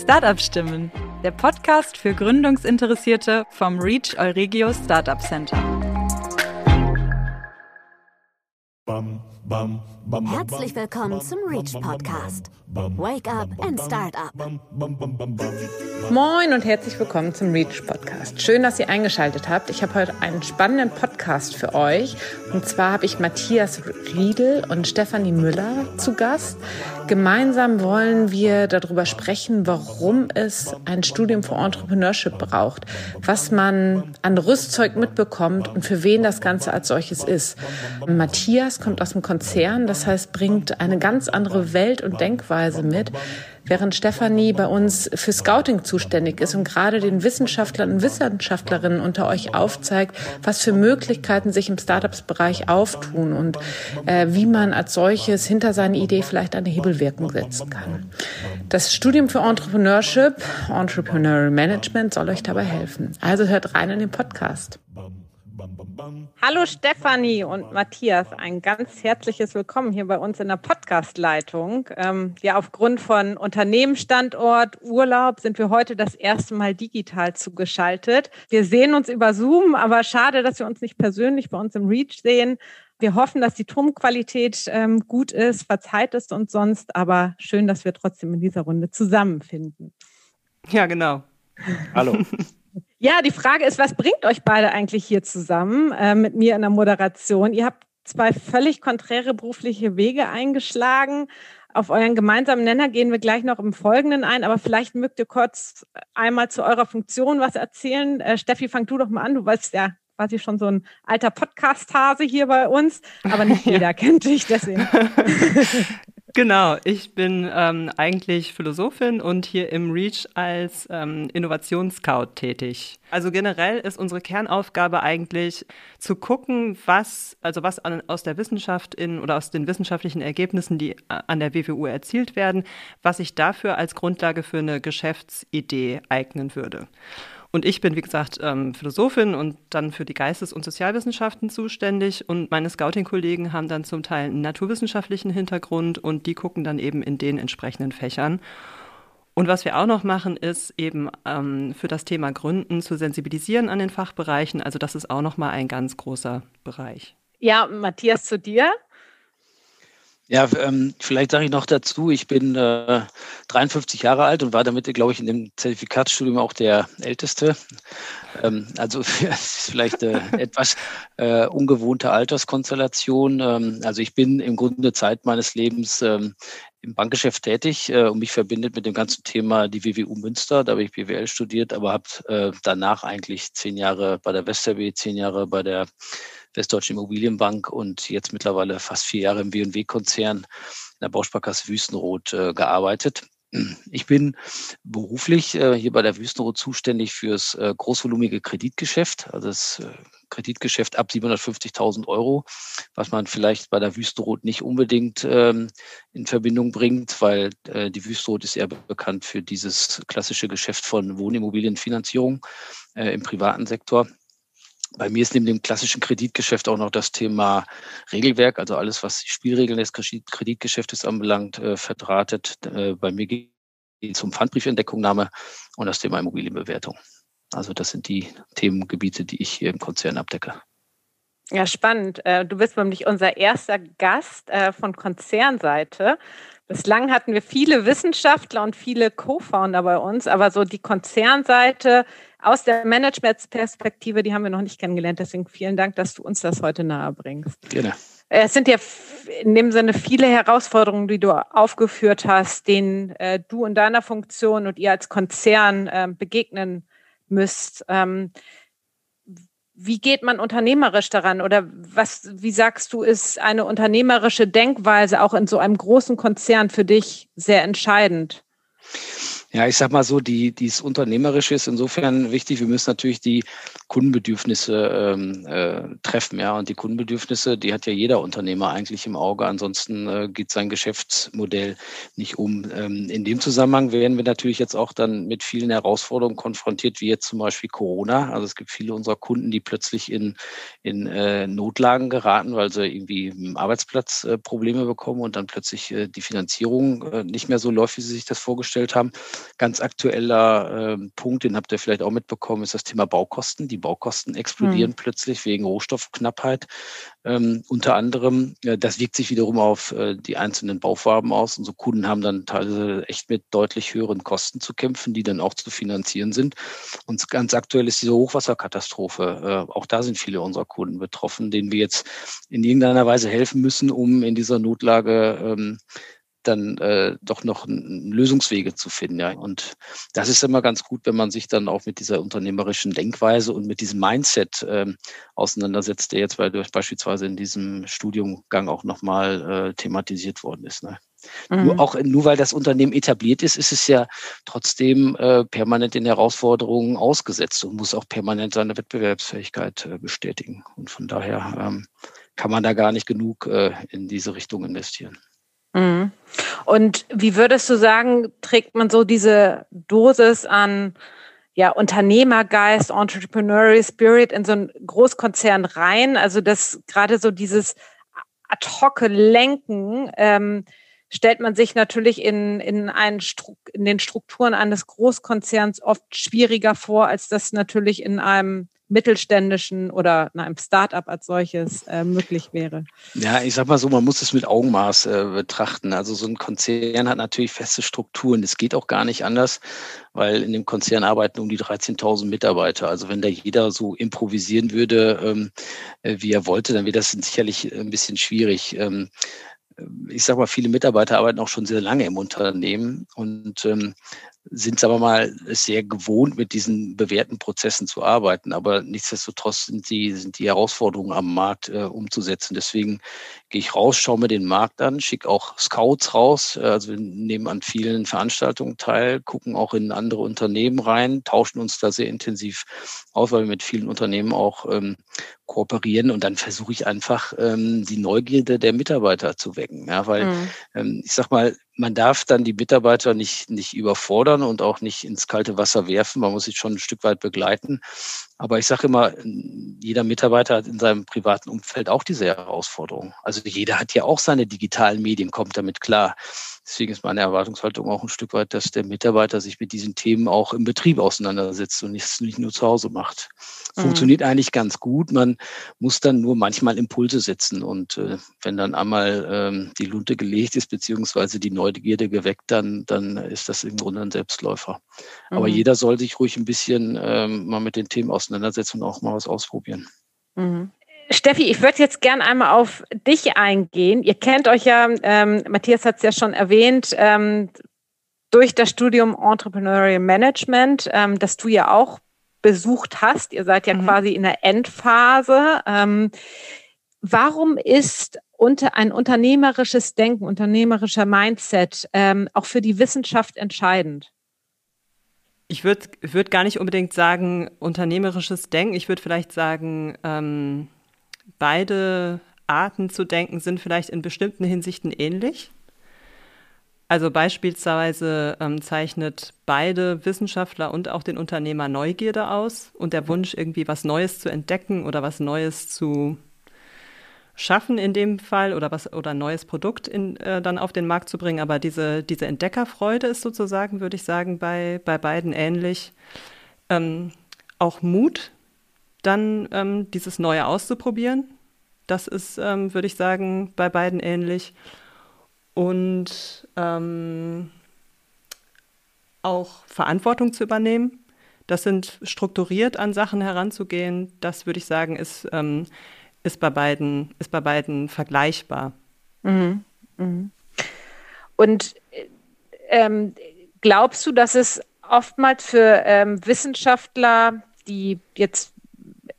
Startup Stimmen, der Podcast für Gründungsinteressierte vom Reach Euregio Startup Center. Herzlich willkommen zum Reach Podcast. Wake up and start up. Moin und herzlich willkommen zum Reach Podcast. Schön, dass ihr eingeschaltet habt. Ich habe heute einen spannenden Podcast für euch. Und zwar habe ich Matthias Riedel und Stefanie Müller zu Gast. Gemeinsam wollen wir darüber sprechen, warum es ein Studium für Entrepreneurship braucht, was man an Rüstzeug mitbekommt und für wen das Ganze als solches ist. Matthias kommt aus dem Konzern, das heißt, bringt eine ganz andere Welt und Denkweise mit, während Stefanie bei uns für Scouting zuständig ist und gerade den Wissenschaftlern und Wissenschaftlerinnen unter euch aufzeigt, was für Möglichkeiten sich im Startups-Bereich auftun und äh, wie man als solches hinter seine Idee vielleicht eine Hebelwirkung setzen kann. Das Studium für Entrepreneurship, Entrepreneurial Management soll euch dabei helfen. Also hört rein in den Podcast. Hallo Stefanie und Matthias, ein ganz herzliches Willkommen hier bei uns in der Podcast-Leitung. Ähm, ja, aufgrund von Unternehmensstandort, Urlaub sind wir heute das erste Mal digital zugeschaltet. Wir sehen uns über Zoom, aber schade, dass wir uns nicht persönlich bei uns im Reach sehen. Wir hoffen, dass die Turmqualität ähm, gut ist, verzeiht es uns sonst, aber schön, dass wir trotzdem in dieser Runde zusammenfinden. Ja, genau. Hallo. Ja, die Frage ist, was bringt euch beide eigentlich hier zusammen äh, mit mir in der Moderation? Ihr habt zwei völlig konträre berufliche Wege eingeschlagen. Auf euren gemeinsamen Nenner gehen wir gleich noch im Folgenden ein, aber vielleicht mögt ihr kurz einmal zu eurer Funktion was erzählen. Äh, Steffi, fang du doch mal an. Du weißt ja quasi schon so ein alter Podcast-Hase hier bei uns, aber nicht jeder ja. kennt dich deswegen. Genau, ich bin ähm, eigentlich Philosophin und hier im REACH als ähm, Innovationsscout tätig. Also generell ist unsere Kernaufgabe eigentlich zu gucken, was, also was an, aus der Wissenschaft in oder aus den wissenschaftlichen Ergebnissen, die an der WWU erzielt werden, was sich dafür als Grundlage für eine Geschäftsidee eignen würde. Und ich bin, wie gesagt, ähm, Philosophin und dann für die Geistes- und Sozialwissenschaften zuständig. Und meine Scouting-Kollegen haben dann zum Teil einen naturwissenschaftlichen Hintergrund und die gucken dann eben in den entsprechenden Fächern. Und was wir auch noch machen, ist eben ähm, für das Thema Gründen zu sensibilisieren an den Fachbereichen. Also das ist auch noch mal ein ganz großer Bereich. Ja, Matthias, zu dir. Ja, ähm, vielleicht sage ich noch dazu, ich bin äh, 53 Jahre alt und war damit, glaube ich, in dem Zertifikatsstudium auch der Älteste. Ähm, also vielleicht äh, etwas äh, ungewohnte Alterskonstellation. Ähm, also ich bin im Grunde Zeit meines Lebens ähm, im Bankgeschäft tätig äh, und mich verbindet mit dem ganzen Thema die WWU Münster. Da habe ich BWL studiert, aber habe äh, danach eigentlich zehn Jahre bei der Westerb, zehn Jahre bei der Westdeutschen Immobilienbank und jetzt mittlerweile fast vier Jahre im W&W-Konzern in der Bausparkasse Wüstenrot äh, gearbeitet. Ich bin beruflich äh, hier bei der Wüstenrot zuständig fürs äh, großvolumige Kreditgeschäft, also das äh, Kreditgeschäft ab 750.000 Euro, was man vielleicht bei der Wüstenrot nicht unbedingt ähm, in Verbindung bringt, weil äh, die Wüstenrot ist eher bekannt für dieses klassische Geschäft von Wohnimmobilienfinanzierung äh, im privaten Sektor. Bei mir ist neben dem klassischen Kreditgeschäft auch noch das Thema Regelwerk, also alles, was die Spielregeln des Kreditgeschäftes anbelangt, äh, verdrahtet. Äh, bei mir geht es um Pfandbriefentdeckунgnahme und das Thema Immobilienbewertung. Also das sind die Themengebiete, die ich hier im Konzern abdecke. Ja, spannend. Äh, du bist nämlich unser erster Gast von Konzernseite. Bislang hatten wir viele Wissenschaftler und viele Co-Founder bei uns, aber so die Konzernseite aus der Managementsperspektive, die haben wir noch nicht kennengelernt. Deswegen vielen Dank, dass du uns das heute nahe bringst. Gerne. Es sind ja in dem Sinne viele Herausforderungen, die du aufgeführt hast, denen äh, du in deiner Funktion und ihr als Konzern äh, begegnen müsst. Ähm, wie geht man unternehmerisch daran oder was, wie sagst du, ist eine unternehmerische Denkweise auch in so einem großen Konzern für dich sehr entscheidend? Ja, ich sag mal so, die, dies Unternehmerische ist insofern wichtig. Wir müssen natürlich die Kundenbedürfnisse ähm, äh, treffen, ja. Und die Kundenbedürfnisse, die hat ja jeder Unternehmer eigentlich im Auge. Ansonsten äh, geht sein Geschäftsmodell nicht um. Ähm, in dem Zusammenhang werden wir natürlich jetzt auch dann mit vielen Herausforderungen konfrontiert, wie jetzt zum Beispiel Corona. Also es gibt viele unserer Kunden, die plötzlich in, in äh, Notlagen geraten, weil sie irgendwie im Arbeitsplatz äh, Probleme bekommen und dann plötzlich äh, die Finanzierung äh, nicht mehr so läuft, wie sie sich das vorgestellt haben. Ganz aktueller äh, Punkt, den habt ihr vielleicht auch mitbekommen, ist das Thema Baukosten. Die Baukosten explodieren mhm. plötzlich wegen Rohstoffknappheit. Ähm, unter anderem, äh, das wirkt sich wiederum auf äh, die einzelnen Baufarben aus. Unsere Kunden haben dann teilweise echt mit deutlich höheren Kosten zu kämpfen, die dann auch zu finanzieren sind. Und ganz aktuell ist diese Hochwasserkatastrophe. Äh, auch da sind viele unserer Kunden betroffen, denen wir jetzt in irgendeiner Weise helfen müssen, um in dieser Notlage ähm, dann äh, doch noch Lösungswege zu finden. Ja. Und das ist immer ganz gut, wenn man sich dann auch mit dieser unternehmerischen Denkweise und mit diesem Mindset ähm, auseinandersetzt, der jetzt bei, beispielsweise in diesem Studiumgang auch nochmal äh, thematisiert worden ist. Ne. Mhm. Nur, auch, nur weil das Unternehmen etabliert ist, ist es ja trotzdem äh, permanent in Herausforderungen ausgesetzt und muss auch permanent seine Wettbewerbsfähigkeit äh, bestätigen. Und von daher ähm, kann man da gar nicht genug äh, in diese Richtung investieren. Mhm. Und wie würdest du sagen, trägt man so diese Dosis an ja, Unternehmergeist, Entrepreneurial Spirit in so einen Großkonzern rein? Also das gerade so dieses ad hoc Lenken ähm, stellt man sich natürlich in, in, einen in den Strukturen eines Großkonzerns oft schwieriger vor, als das natürlich in einem mittelständischen oder in einem Start-up als solches äh, möglich wäre? Ja, ich sag mal so, man muss es mit Augenmaß äh, betrachten. Also so ein Konzern hat natürlich feste Strukturen. Es geht auch gar nicht anders, weil in dem Konzern arbeiten um die 13.000 Mitarbeiter. Also wenn da jeder so improvisieren würde, ähm, äh, wie er wollte, dann wäre das sicherlich ein bisschen schwierig. Ähm, ich sage mal, viele Mitarbeiter arbeiten auch schon sehr lange im Unternehmen und ähm, sind, sagen wir mal, sehr gewohnt, mit diesen bewährten Prozessen zu arbeiten. Aber nichtsdestotrotz sind die, sind die Herausforderungen am Markt äh, umzusetzen. Deswegen gehe ich raus, schaue mir den Markt an, schicke auch Scouts raus. Äh, also wir nehmen an vielen Veranstaltungen teil, gucken auch in andere Unternehmen rein, tauschen uns da sehr intensiv aus, weil wir mit vielen Unternehmen auch ähm, kooperieren und dann versuche ich einfach ähm, die Neugierde der Mitarbeiter zu wecken. Ja, weil mhm. ähm, ich sag mal, man darf dann die Mitarbeiter nicht, nicht überfordern und auch nicht ins kalte Wasser werfen. Man muss sie schon ein Stück weit begleiten. Aber ich sage immer, jeder Mitarbeiter hat in seinem privaten Umfeld auch diese Herausforderung. Also jeder hat ja auch seine digitalen Medien, kommt damit klar. Deswegen ist meine Erwartungshaltung auch ein Stück weit, dass der Mitarbeiter sich mit diesen Themen auch im Betrieb auseinandersetzt und nicht, nicht nur zu Hause macht. Mhm. Funktioniert eigentlich ganz gut. Man muss dann nur manchmal Impulse setzen. Und äh, wenn dann einmal ähm, die Lunte gelegt ist, beziehungsweise die Neugierde geweckt, dann, dann ist das im Grunde ein Selbstläufer. Mhm. Aber jeder soll sich ruhig ein bisschen ähm, mal mit den Themen auseinandersetzen und auch mal was ausprobieren. Mhm. Steffi, ich würde jetzt gern einmal auf dich eingehen. Ihr kennt euch ja, ähm, Matthias hat es ja schon erwähnt, ähm, durch das Studium Entrepreneurial Management, ähm, das du ja auch besucht hast. Ihr seid ja mhm. quasi in der Endphase. Ähm, warum ist unter ein unternehmerisches Denken, unternehmerischer Mindset ähm, auch für die Wissenschaft entscheidend? Ich würde würd gar nicht unbedingt sagen unternehmerisches Denken. Ich würde vielleicht sagen, ähm, beide Arten zu denken sind vielleicht in bestimmten Hinsichten ähnlich. Also beispielsweise ähm, zeichnet beide Wissenschaftler und auch den Unternehmer Neugierde aus und der Wunsch, irgendwie was Neues zu entdecken oder was Neues zu schaffen in dem Fall oder was oder ein neues Produkt in, äh, dann auf den Markt zu bringen. Aber diese, diese Entdeckerfreude ist sozusagen, würde ich sagen, bei, bei beiden ähnlich. Ähm, auch Mut, dann ähm, dieses Neue auszuprobieren. Das ist, ähm, würde ich sagen, bei beiden ähnlich. Und ähm, auch Verantwortung zu übernehmen. Das sind strukturiert an Sachen heranzugehen. Das würde ich sagen, ist, ähm, ist, bei, beiden, ist bei beiden vergleichbar. Mhm. Mhm. Und ähm, glaubst du, dass es oftmals für ähm, Wissenschaftler, die jetzt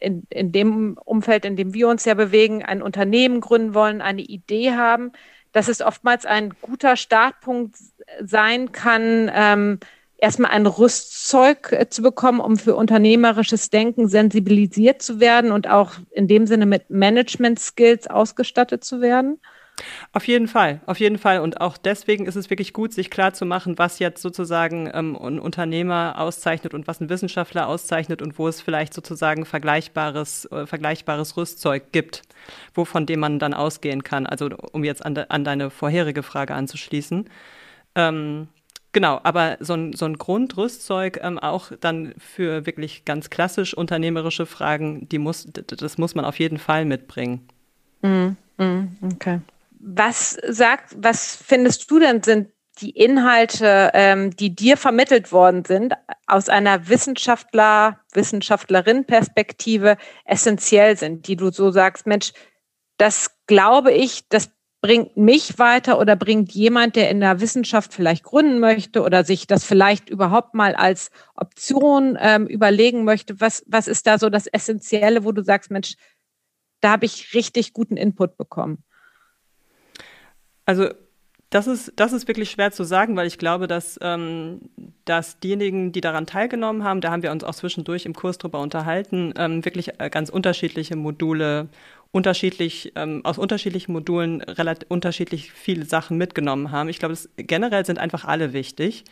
in, in dem Umfeld, in dem wir uns ja bewegen, ein Unternehmen gründen wollen, eine Idee haben, dass es oftmals ein guter Startpunkt sein kann, ähm, erstmal ein Rüstzeug äh, zu bekommen, um für unternehmerisches Denken sensibilisiert zu werden und auch in dem Sinne mit Management-Skills ausgestattet zu werden? Auf jeden Fall, auf jeden Fall. Und auch deswegen ist es wirklich gut, sich klarzumachen, was jetzt sozusagen ähm, ein Unternehmer auszeichnet und was ein Wissenschaftler auszeichnet und wo es vielleicht sozusagen vergleichbares, äh, vergleichbares Rüstzeug gibt, wovon dem man dann ausgehen kann. Also um jetzt an, de, an deine vorherige Frage anzuschließen. Ähm, Genau, aber so ein, so ein Grundrüstzeug ähm, auch dann für wirklich ganz klassisch unternehmerische Fragen, die muss, das muss man auf jeden Fall mitbringen. Mm, mm, okay. Was sagt, was findest du denn sind die Inhalte, ähm, die dir vermittelt worden sind, aus einer Wissenschaftler, Wissenschaftlerin-Perspektive essentiell sind, die du so sagst, Mensch, das glaube ich, das bringt mich weiter oder bringt jemand, der in der Wissenschaft vielleicht gründen möchte oder sich das vielleicht überhaupt mal als Option ähm, überlegen möchte? Was, was ist da so das Essentielle, wo du sagst, Mensch, da habe ich richtig guten Input bekommen? Also das ist, das ist wirklich schwer zu sagen, weil ich glaube, dass, ähm, dass diejenigen, die daran teilgenommen haben, da haben wir uns auch zwischendurch im Kurs drüber unterhalten, ähm, wirklich äh, ganz unterschiedliche Module, unterschiedlich, ähm, aus unterschiedlichen Modulen relativ unterschiedlich viele Sachen mitgenommen haben. Ich glaube, generell sind einfach alle wichtig.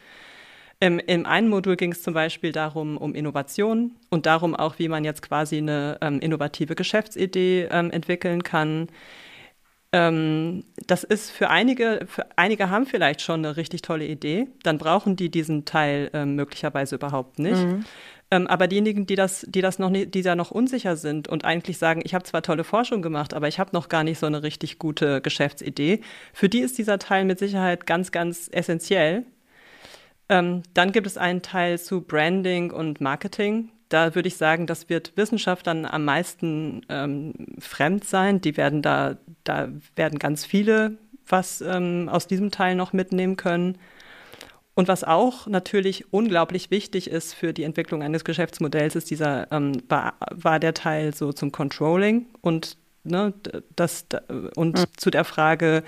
Im, Im einen Modul ging es zum Beispiel darum, um Innovation und darum auch, wie man jetzt quasi eine ähm, innovative Geschäftsidee ähm, entwickeln kann. Ähm, das ist für einige, für einige haben vielleicht schon eine richtig tolle Idee, dann brauchen die diesen Teil ähm, möglicherweise überhaupt nicht. Mhm. Ähm, aber diejenigen, die das, die das noch nicht, die da noch unsicher sind und eigentlich sagen, ich habe zwar tolle Forschung gemacht, aber ich habe noch gar nicht so eine richtig gute Geschäftsidee, für die ist dieser Teil mit Sicherheit ganz, ganz essentiell. Ähm, dann gibt es einen Teil zu Branding und Marketing da würde ich sagen, das wird Wissenschaftlern am meisten ähm, fremd sein. Die werden da, da werden ganz viele was ähm, aus diesem Teil noch mitnehmen können. Und was auch natürlich unglaublich wichtig ist für die Entwicklung eines Geschäftsmodells, ist dieser, ähm, war, war der Teil so zum Controlling und, ne, das, und mhm. zu der Frage,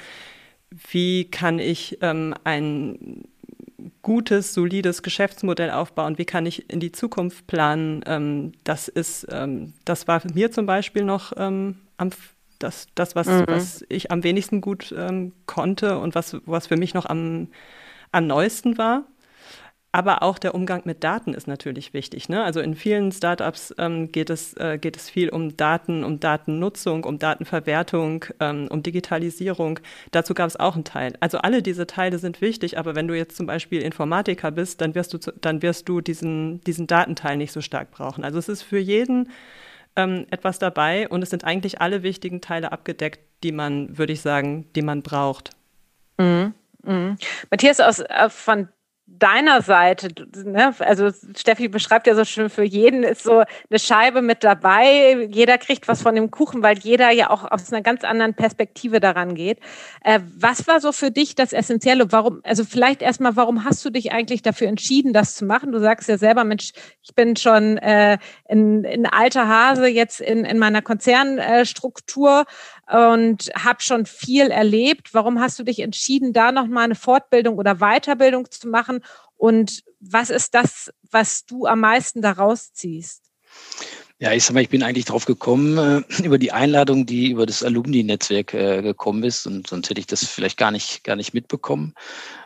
wie kann ich ähm, ein gutes, solides Geschäftsmodell aufbauen? Wie kann ich in die Zukunft planen? Ähm, das ist, ähm, das war für mir zum Beispiel noch ähm, am, das, das was, mhm. was ich am wenigsten gut ähm, konnte und was, was für mich noch am, am neuesten war. Aber auch der Umgang mit Daten ist natürlich wichtig. Ne? Also in vielen Startups ähm, geht, es, äh, geht es viel um Daten, um Datennutzung, um Datenverwertung, ähm, um Digitalisierung. Dazu gab es auch einen Teil. Also alle diese Teile sind wichtig, aber wenn du jetzt zum Beispiel Informatiker bist, dann wirst du, dann wirst du diesen, diesen Datenteil nicht so stark brauchen. Also es ist für jeden ähm, etwas dabei und es sind eigentlich alle wichtigen Teile abgedeckt, die man, würde ich sagen, die man braucht. Mhm. Mhm. Matthias, aus, äh, von deiner Seite, ne? also Steffi beschreibt ja so schön, für jeden ist so eine Scheibe mit dabei, jeder kriegt was von dem Kuchen, weil jeder ja auch aus einer ganz anderen Perspektive daran geht. Äh, was war so für dich das Essentielle? Warum, also vielleicht erstmal, warum hast du dich eigentlich dafür entschieden, das zu machen? Du sagst ja selber, Mensch, ich bin schon äh, in, in alter Hase jetzt in, in meiner Konzernstruktur und habe schon viel erlebt. Warum hast du dich entschieden, da nochmal eine Fortbildung oder Weiterbildung zu machen? Und was ist das, was du am meisten daraus ziehst? Ja, ich sag mal, ich bin eigentlich drauf gekommen äh, über die Einladung, die über das Alumni-Netzwerk äh, gekommen ist und sonst hätte ich das vielleicht gar nicht, gar nicht mitbekommen.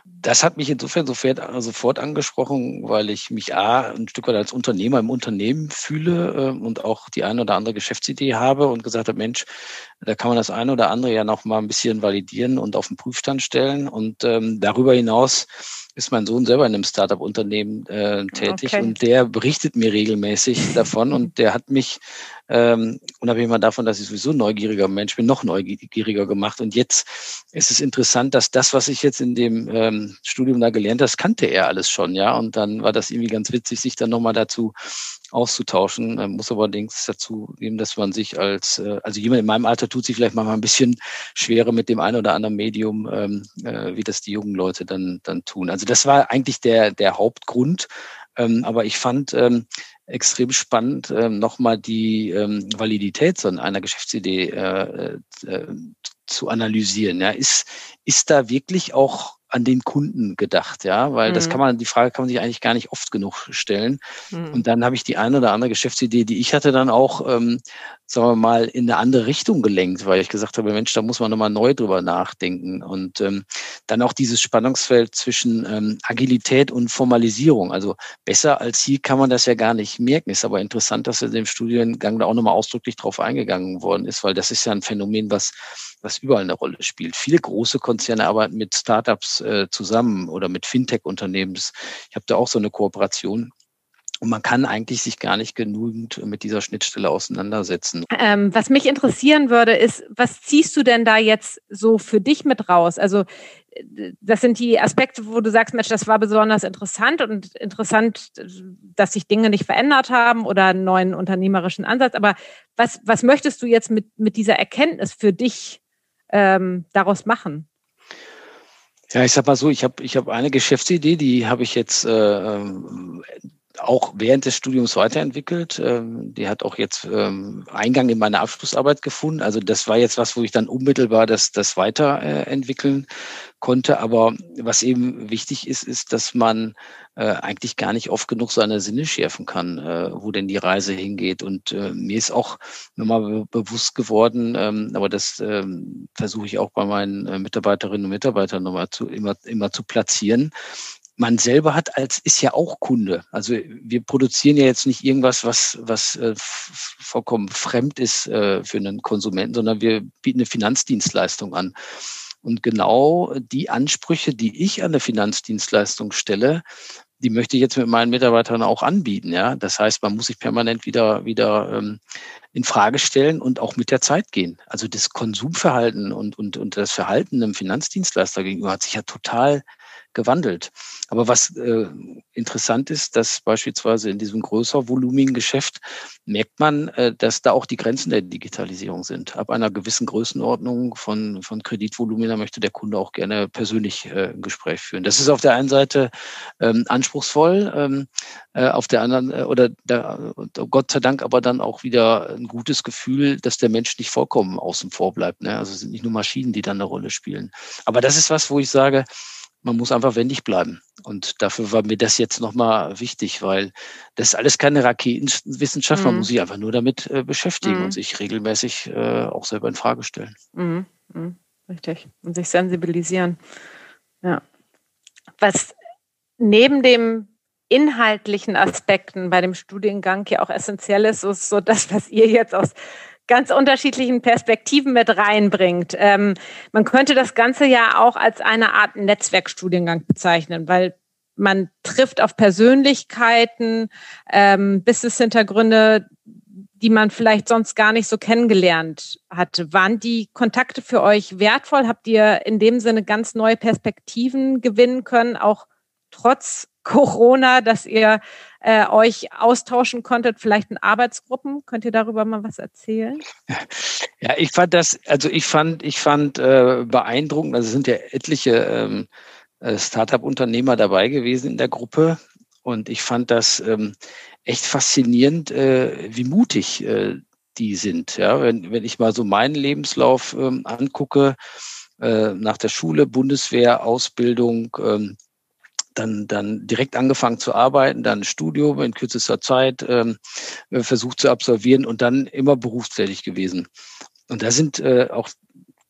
Das hat mich insofern sofort, sofort angesprochen, weil ich mich A, ein Stück weit als Unternehmer im Unternehmen fühle äh, und auch die eine oder andere Geschäftsidee habe und gesagt habe, Mensch, da kann man das eine oder andere ja noch mal ein bisschen validieren und auf den Prüfstand stellen. Und ähm, darüber hinaus ist mein Sohn selber in einem Startup-Unternehmen äh, tätig okay. und der berichtet mir regelmäßig davon und der hat mich, ähm, unabhängig mal davon, dass ich sowieso neugieriger Mensch bin, noch neugieriger gemacht. Und jetzt ist es interessant, dass das, was ich jetzt in dem ähm, Studium da gelernt habe, das kannte er alles schon, ja. Und dann war das irgendwie ganz witzig, sich dann nochmal dazu auszutauschen. Man muss aber allerdings dazu geben, dass man sich als, äh, also jemand in meinem Alter tut sich vielleicht mal ein bisschen schwerer mit dem einen oder anderen Medium, ähm, äh, wie das die jungen Leute dann, dann tun. Also das war eigentlich der, der Hauptgrund. Ähm, aber ich fand ähm, extrem spannend, nochmal die Validität so einer Geschäftsidee äh, zu analysieren. Ja, ist, ist da wirklich auch an den Kunden gedacht, ja, weil mhm. das kann man, die Frage kann man sich eigentlich gar nicht oft genug stellen. Mhm. Und dann habe ich die eine oder andere Geschäftsidee, die ich hatte, dann auch, ähm, sagen wir mal, in eine andere Richtung gelenkt, weil ich gesagt habe, Mensch, da muss man nochmal neu drüber nachdenken. Und ähm, dann auch dieses Spannungsfeld zwischen ähm, Agilität und Formalisierung. Also besser als hier kann man das ja gar nicht merken. Ist aber interessant, dass in dem Studiengang da auch nochmal ausdrücklich drauf eingegangen worden ist, weil das ist ja ein Phänomen, was was überall eine Rolle spielt. Viele große Konzerne arbeiten mit Startups äh, zusammen oder mit Fintech-Unternehmen. Ich habe da auch so eine Kooperation. Und man kann eigentlich sich gar nicht genügend mit dieser Schnittstelle auseinandersetzen. Ähm, was mich interessieren würde, ist, was ziehst du denn da jetzt so für dich mit raus? Also das sind die Aspekte, wo du sagst, Mensch, das war besonders interessant und interessant, dass sich Dinge nicht verändert haben oder einen neuen unternehmerischen Ansatz. Aber was, was möchtest du jetzt mit, mit dieser Erkenntnis für dich ähm, daraus machen? Ja, ich sag mal so, ich habe ich hab eine Geschäftsidee, die habe ich jetzt äh, auch während des Studiums weiterentwickelt. Ähm, die hat auch jetzt ähm, Eingang in meine Abschlussarbeit gefunden. Also das war jetzt was, wo ich dann unmittelbar das, das weiterentwickeln konnte. Aber was eben wichtig ist, ist, dass man äh, eigentlich gar nicht oft genug seine Sinne schärfen kann, äh, wo denn die Reise hingeht. Und äh, mir ist auch nochmal bewusst geworden, ähm, aber das versuche ich auch bei meinen Mitarbeiterinnen und Mitarbeitern nochmal zu, immer, immer zu platzieren man selber hat als ist ja auch Kunde. Also wir produzieren ja jetzt nicht irgendwas, was was äh, vollkommen fremd ist äh, für einen Konsumenten, sondern wir bieten eine Finanzdienstleistung an. Und genau die Ansprüche, die ich an der Finanzdienstleistung stelle, die möchte ich jetzt mit meinen Mitarbeitern auch anbieten. Ja, das heißt, man muss sich permanent wieder wieder ähm, in Frage stellen und auch mit der Zeit gehen. Also das Konsumverhalten und und und das Verhalten einem Finanzdienstleister gegenüber hat sich ja total gewandelt. Aber was äh, interessant ist, dass beispielsweise in diesem größer volumigen Geschäft merkt man, äh, dass da auch die Grenzen der Digitalisierung sind. Ab einer gewissen Größenordnung von, von Kreditvolumina möchte der Kunde auch gerne persönlich äh, ein Gespräch führen. Das ist auf der einen Seite ähm, anspruchsvoll, ähm, äh, auf der anderen, äh, oder der, Gott sei Dank aber dann auch wieder ein gutes Gefühl, dass der Mensch nicht vollkommen außen vor bleibt. Ne? Also es sind nicht nur Maschinen, die dann eine Rolle spielen. Aber das ist was, wo ich sage, man muss einfach wendig bleiben. Und dafür war mir das jetzt nochmal wichtig, weil das ist alles keine Raketenwissenschaft. Man mhm. muss sich einfach nur damit äh, beschäftigen mhm. und sich regelmäßig äh, auch selber in Frage stellen. Mhm. mhm. Richtig. Und sich sensibilisieren. Ja. Was neben dem inhaltlichen Aspekten bei dem Studiengang ja auch essentiell ist, ist so das, was ihr jetzt aus ganz unterschiedlichen Perspektiven mit reinbringt. Ähm, man könnte das Ganze ja auch als eine Art Netzwerkstudiengang bezeichnen, weil man trifft auf Persönlichkeiten, ähm, Business-Hintergründe, die man vielleicht sonst gar nicht so kennengelernt hatte. Waren die Kontakte für euch wertvoll? Habt ihr in dem Sinne ganz neue Perspektiven gewinnen können, auch trotz Corona, dass ihr äh, euch austauschen konntet, vielleicht in Arbeitsgruppen. Könnt ihr darüber mal was erzählen? Ja, ich fand das, also ich fand, ich fand äh, beeindruckend, also sind ja etliche ähm, äh, Startup-Unternehmer dabei gewesen in der Gruppe. Und ich fand das ähm, echt faszinierend, äh, wie mutig äh, die sind. Ja, wenn, wenn ich mal so meinen Lebenslauf ähm, angucke, äh, nach der Schule, Bundeswehr, Ausbildung, ähm, dann, dann direkt angefangen zu arbeiten, dann Studium in kürzester Zeit ähm, äh, versucht zu absolvieren und dann immer berufstätig gewesen. Und da sind äh, auch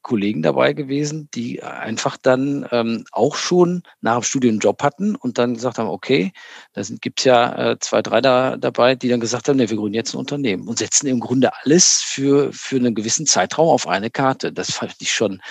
Kollegen dabei gewesen, die einfach dann ähm, auch schon nach dem Studium einen Job hatten und dann gesagt haben, okay, da gibt es ja äh, zwei, drei da, dabei, die dann gesagt haben, nee, wir gründen jetzt ein Unternehmen und setzen im Grunde alles für, für einen gewissen Zeitraum auf eine Karte. Das fand ich schon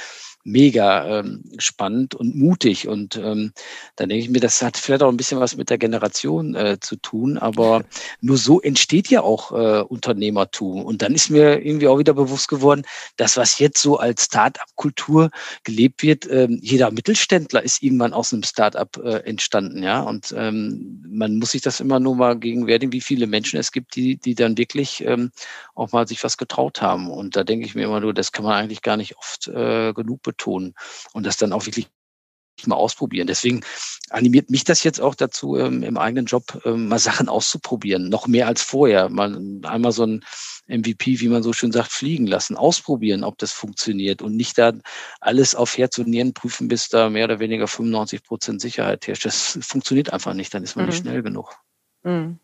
mega ähm, spannend und mutig. Und ähm, dann denke ich mir, das hat vielleicht auch ein bisschen was mit der Generation äh, zu tun, aber nur so entsteht ja auch äh, Unternehmertum. Und dann ist mir irgendwie auch wieder bewusst geworden, dass was jetzt so als Start-up-Kultur gelebt wird, ähm, jeder Mittelständler ist irgendwann aus einem Start-up äh, entstanden, ja. Und ähm, man muss sich das immer nur mal gegenwärtigen, wie viele Menschen es gibt, die, die dann wirklich ähm, auch mal sich was getraut haben. Und da denke ich mir immer nur, das kann man eigentlich gar nicht oft äh, genug betonen betonen und das dann auch wirklich mal ausprobieren. Deswegen animiert mich das jetzt auch dazu, ähm, im eigenen Job ähm, mal Sachen auszuprobieren, noch mehr als vorher. Mal einmal so ein MVP, wie man so schön sagt, fliegen lassen, ausprobieren, ob das funktioniert und nicht da alles auf Herz und Nieren prüfen, bis da mehr oder weniger 95 Prozent Sicherheit herrscht. Das funktioniert einfach nicht, dann ist man mhm. nicht schnell genug. Mhm.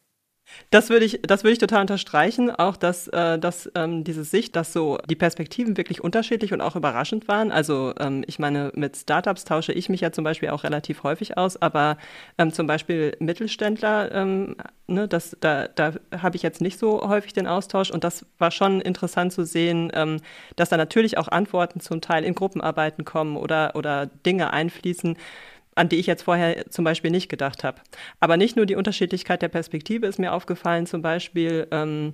Das würde ich, das würde ich total unterstreichen, auch dass, äh, dass ähm, diese Sicht, dass so die Perspektiven wirklich unterschiedlich und auch überraschend waren. Also ähm, ich meine, mit Startups tausche ich mich ja zum Beispiel auch relativ häufig aus, aber ähm, zum Beispiel Mittelständler, ähm, ne, das, da, da habe ich jetzt nicht so häufig den Austausch. Und das war schon interessant zu sehen, ähm, dass da natürlich auch Antworten zum Teil in Gruppenarbeiten kommen oder, oder Dinge einfließen, an die ich jetzt vorher zum Beispiel nicht gedacht habe. Aber nicht nur die Unterschiedlichkeit der Perspektive ist mir aufgefallen, zum Beispiel ähm,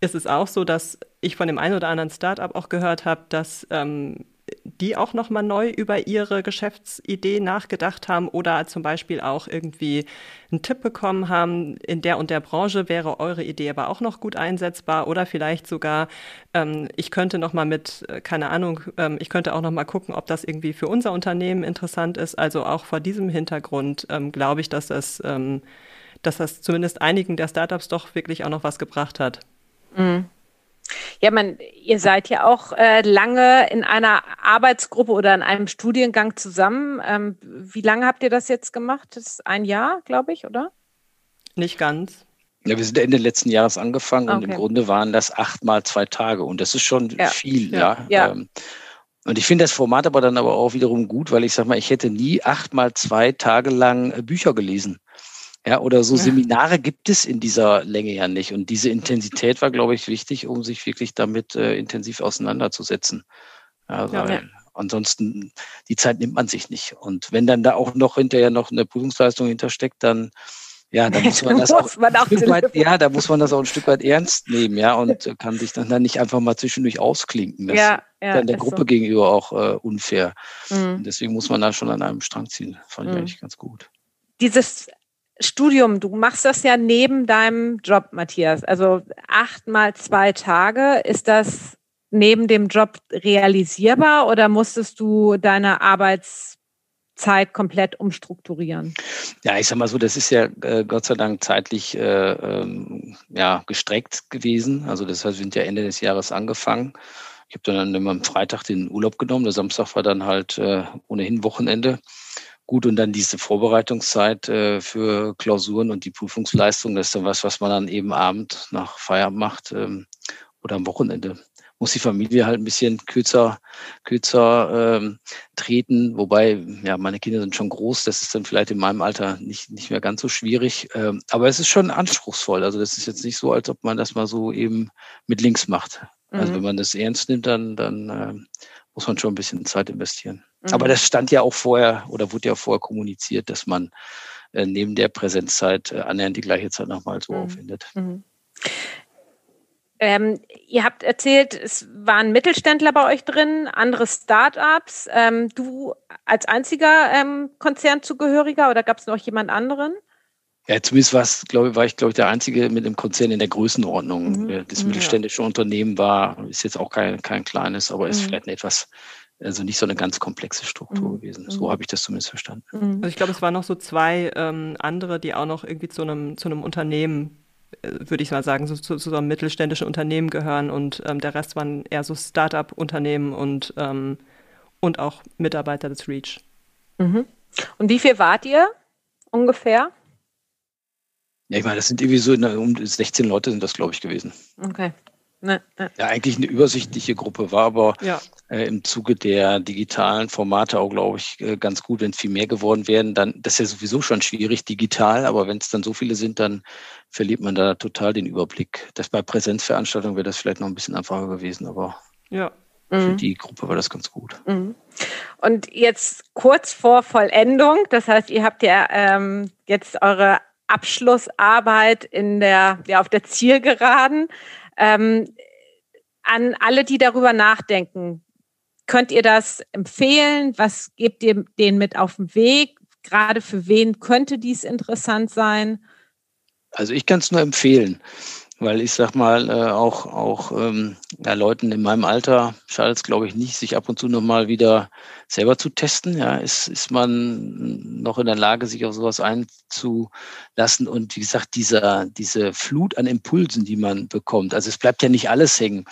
ist es auch so, dass ich von dem einen oder anderen Startup auch gehört habe, dass ähm, die auch nochmal neu über ihre Geschäftsidee nachgedacht haben oder zum Beispiel auch irgendwie einen Tipp bekommen haben, in der und der Branche wäre eure Idee aber auch noch gut einsetzbar oder vielleicht sogar, ähm, ich könnte nochmal mit, äh, keine Ahnung, ähm, ich könnte auch nochmal gucken, ob das irgendwie für unser Unternehmen interessant ist. Also auch vor diesem Hintergrund ähm, glaube ich, dass das, ähm, dass das zumindest einigen der Startups doch wirklich auch noch was gebracht hat. Mhm. Ja, man, ihr seid ja auch äh, lange in einer Arbeitsgruppe oder in einem Studiengang zusammen. Ähm, wie lange habt ihr das jetzt gemacht? Das ist ein Jahr, glaube ich, oder? Nicht ganz. Ja, wir sind Ende letzten Jahres angefangen okay. und im Grunde waren das acht mal zwei Tage und das ist schon ja. viel, ja. ja. Ähm, und ich finde das Format aber dann aber auch wiederum gut, weil ich sage mal, ich hätte nie acht mal zwei Tage lang äh, Bücher gelesen. Ja, oder so Seminare gibt es in dieser Länge ja nicht. Und diese Intensität war, glaube ich, wichtig, um sich wirklich damit äh, intensiv auseinanderzusetzen. Ja, weil ja. ansonsten die Zeit nimmt man sich nicht. Und wenn dann da auch noch hinterher noch eine Prüfungsleistung hintersteckt, dann ja, da muss man das auch, man auch weit, ja, da muss man das auch ein Stück weit ernst nehmen, ja, und kann sich dann, dann nicht einfach mal zwischendurch ausklinken. Das ja, ja, dann der Gruppe so. gegenüber auch äh, unfair. Mhm. deswegen muss man da schon an einem Strang ziehen. Fand ich mhm. eigentlich ganz gut. Dieses Studium, du machst das ja neben deinem Job, Matthias. Also acht mal zwei Tage. Ist das neben dem Job realisierbar oder musstest du deine Arbeitszeit komplett umstrukturieren? Ja, ich sag mal so, das ist ja äh, Gott sei Dank zeitlich äh, ähm, ja, gestreckt gewesen. Also das heißt, wir sind ja Ende des Jahres angefangen. Ich habe dann immer am Freitag den Urlaub genommen. Der Samstag war dann halt äh, ohnehin Wochenende. Gut, und dann diese Vorbereitungszeit äh, für Klausuren und die Prüfungsleistung, das ist dann was, was man dann eben Abend nach Feierabend macht ähm, oder am Wochenende. Muss die Familie halt ein bisschen kürzer, kürzer ähm, treten, wobei, ja, meine Kinder sind schon groß, das ist dann vielleicht in meinem Alter nicht, nicht mehr ganz so schwierig. Ähm, aber es ist schon anspruchsvoll. Also das ist jetzt nicht so, als ob man das mal so eben mit links macht. Also mhm. wenn man das ernst nimmt, dann, dann äh, muss man schon ein bisschen Zeit investieren. Mhm. Aber das stand ja auch vorher oder wurde ja vorher kommuniziert, dass man äh, neben der Präsenzzeit äh, annähernd die gleiche Zeit nochmal so mhm. aufwendet. Mhm. Ähm, ihr habt erzählt, es waren Mittelständler bei euch drin, andere Startups. Ähm, du als einziger ähm, Konzernzugehöriger oder gab es noch jemand anderen? Ja, zumindest war, glaub, war ich, glaube ich, der Einzige mit dem Konzern in der Größenordnung. Mhm. Das mittelständische ja. Unternehmen war, ist jetzt auch kein, kein kleines, aber ist mhm. vielleicht ein etwas also nicht so eine ganz komplexe Struktur mhm. gewesen. So mhm. habe ich das zumindest verstanden. Mhm. Also ich glaube, es waren noch so zwei ähm, andere, die auch noch irgendwie zu einem, zu einem Unternehmen, äh, würde ich mal sagen, so, zu, zu, so einem mittelständischen Unternehmen gehören und ähm, der Rest waren eher so Start-up-Unternehmen und, ähm, und auch Mitarbeiter des REACH. Mhm. Und wie viel wart ihr ungefähr? Ja, ich meine, das sind irgendwie so um 16 Leute sind das, glaube ich, gewesen. Okay. Ne, ne. Ja, eigentlich eine übersichtliche Gruppe war aber ja. äh, im Zuge der digitalen Formate auch, glaube ich, äh, ganz gut, wenn es viel mehr geworden wären. Dann, das ist ja sowieso schon schwierig digital, aber wenn es dann so viele sind, dann verliert man da total den Überblick. Das bei Präsenzveranstaltungen wäre das vielleicht noch ein bisschen einfacher gewesen, aber ja. für mhm. die Gruppe war das ganz gut. Mhm. Und jetzt kurz vor Vollendung, das heißt, ihr habt ja ähm, jetzt eure Abschlussarbeit in der, ja, auf der Zielgeraden. Ähm, an alle, die darüber nachdenken, könnt ihr das empfehlen? Was gebt ihr denen mit auf den Weg? Gerade für wen könnte dies interessant sein? Also ich kann es nur empfehlen. Weil ich sag mal, äh, auch, auch ähm, ja, Leuten in meinem Alter schadet es, glaube ich, nicht, sich ab und zu nochmal wieder selber zu testen. Ja, ist, ist man noch in der Lage, sich auf sowas einzulassen? Und wie gesagt, dieser, diese Flut an Impulsen, die man bekommt, also es bleibt ja nicht alles hängen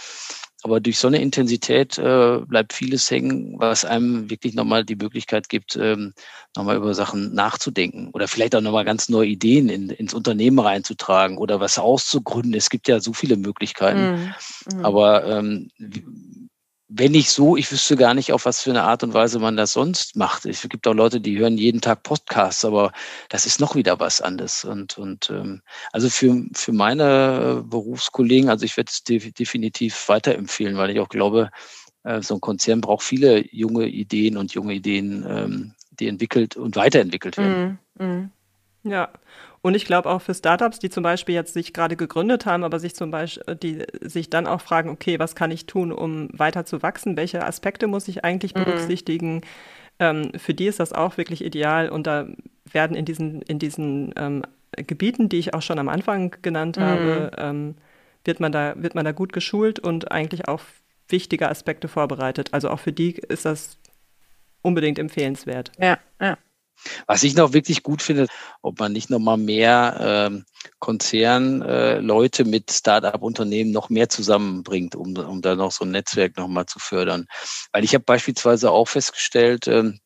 Aber durch so eine Intensität äh, bleibt vieles hängen, was einem wirklich nochmal die Möglichkeit gibt, ähm, nochmal über Sachen nachzudenken oder vielleicht auch nochmal ganz neue Ideen in, ins Unternehmen reinzutragen oder was auszugründen. Es gibt ja so viele Möglichkeiten. Mhm. Aber ähm, wenn nicht so, ich wüsste gar nicht, auf was für eine Art und Weise man das sonst macht. Es gibt auch Leute, die hören jeden Tag Podcasts, aber das ist noch wieder was anderes. Und, und ähm, also für, für meine Berufskollegen, also ich werde es definitiv weiterempfehlen, weil ich auch glaube, äh, so ein Konzern braucht viele junge Ideen und junge Ideen, ähm, die entwickelt und weiterentwickelt werden. Mm, mm. Ja, und ich glaube auch für Startups, die zum Beispiel jetzt sich gerade gegründet haben, aber sich zum Beispiel, die sich dann auch fragen, okay, was kann ich tun, um weiter zu wachsen? Welche Aspekte muss ich eigentlich mhm. berücksichtigen? Ähm, für die ist das auch wirklich ideal. Und da werden in diesen, in diesen ähm, Gebieten, die ich auch schon am Anfang genannt mhm. habe, ähm, wird man da, wird man da gut geschult und eigentlich auch wichtige Aspekte vorbereitet. Also auch für die ist das unbedingt empfehlenswert. Ja, ja. Was ich noch wirklich gut finde, ob man nicht nochmal mehr ähm, Konzernleute äh, mit Start-up-Unternehmen noch mehr zusammenbringt, um, um da noch so ein Netzwerk nochmal zu fördern. Weil ich habe beispielsweise auch festgestellt, ähm,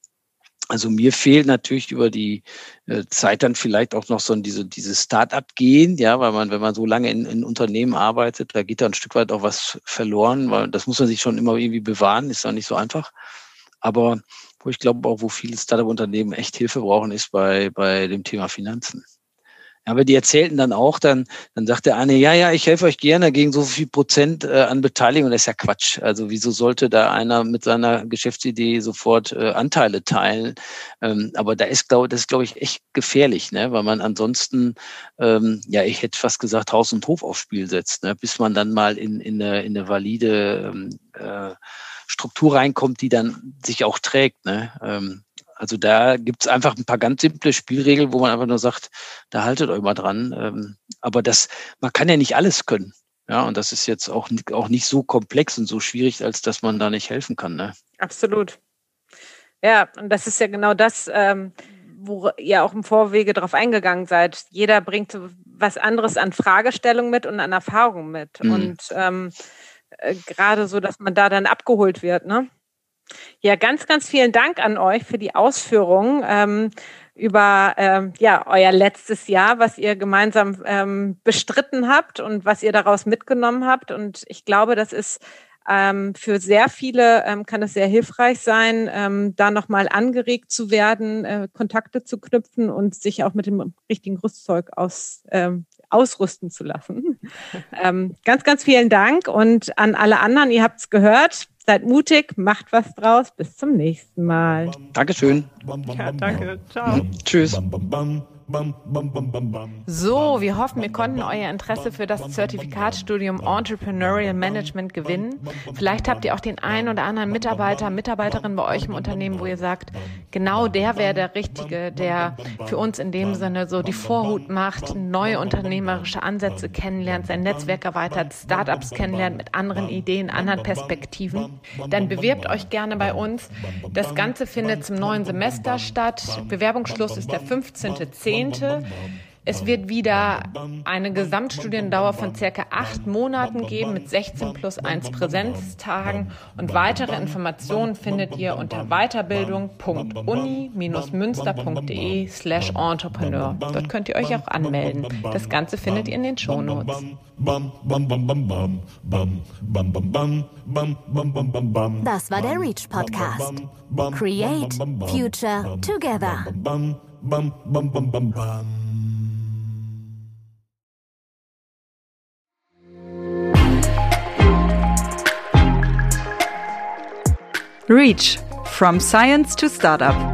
also mir fehlt natürlich über die äh, Zeit dann vielleicht auch noch so diese, dieses Start-up-Gehen, ja, weil man, wenn man so lange in, in Unternehmen arbeitet, da geht da ein Stück weit auch was verloren, weil das muss man sich schon immer irgendwie bewahren, ist auch nicht so einfach. Aber wo ich glaube auch, wo viele Startup-Unternehmen echt Hilfe brauchen, ist bei, bei dem Thema Finanzen. Aber die erzählten dann auch, dann, dann sagt der eine, ja, ja, ich helfe euch gerne gegen so viel Prozent äh, an Beteiligung. Das ist ja Quatsch. Also wieso sollte da einer mit seiner Geschäftsidee sofort äh, Anteile teilen? Ähm, aber da ist, glaube das ist, glaube ich, echt gefährlich, ne? weil man ansonsten, ähm, ja, ich hätte fast gesagt, Haus und Hof aufs Spiel setzt, ne? bis man dann mal in, in, eine, in eine valide ähm, äh, Struktur reinkommt, die dann sich auch trägt. Ne? Ähm, also da gibt es einfach ein paar ganz simple Spielregeln, wo man einfach nur sagt, da haltet euch mal dran. Ähm, aber das, man kann ja nicht alles können. Ja, und das ist jetzt auch, auch nicht so komplex und so schwierig, als dass man da nicht helfen kann. Ne? Absolut. Ja, und das ist ja genau das, ähm, wo ihr auch im Vorwege darauf eingegangen seid. Jeder bringt was anderes an Fragestellung mit und an Erfahrung mit. Mhm. Und ähm, äh, gerade so, dass man da dann abgeholt wird. Ne? Ja, ganz, ganz vielen Dank an euch für die Ausführungen ähm, über ähm, ja, euer letztes Jahr, was ihr gemeinsam ähm, bestritten habt und was ihr daraus mitgenommen habt. Und ich glaube, das ist ähm, für sehr viele ähm, kann es sehr hilfreich sein, ähm, da nochmal angeregt zu werden, äh, Kontakte zu knüpfen und sich auch mit dem richtigen Rüstzeug aus, ähm, ausrüsten zu lassen. ähm, ganz, ganz vielen Dank und an alle anderen, ihr habt es gehört, seid mutig, macht was draus. Bis zum nächsten Mal. Dankeschön. Ja, danke. Ciao. Tschüss. So, wir hoffen, wir konnten euer Interesse für das Zertifikatstudium Entrepreneurial Management gewinnen. Vielleicht habt ihr auch den einen oder anderen Mitarbeiter, Mitarbeiterin bei euch im Unternehmen, wo ihr sagt, genau der wäre der Richtige, der für uns in dem Sinne so die Vorhut macht, neue unternehmerische Ansätze kennenlernt, sein Netzwerk erweitert, Startups kennenlernt mit anderen Ideen, anderen Perspektiven. Dann bewirbt euch gerne bei uns. Das Ganze findet zum neuen Semester statt. Bewerbungsschluss ist der 15.10. Jahrzehnte. Es wird wieder eine Gesamtstudiendauer von circa acht Monaten geben mit 16 plus 1 Präsenztagen und weitere Informationen findet ihr unter weiterbildung.uni-münster.de slash entrepreneur. Dort könnt ihr euch auch anmelden. Das Ganze findet ihr in den Shownotes. Das war der Reach Podcast. Create Future Together bum, bum, bum, bum, bum. Reach from science to startup.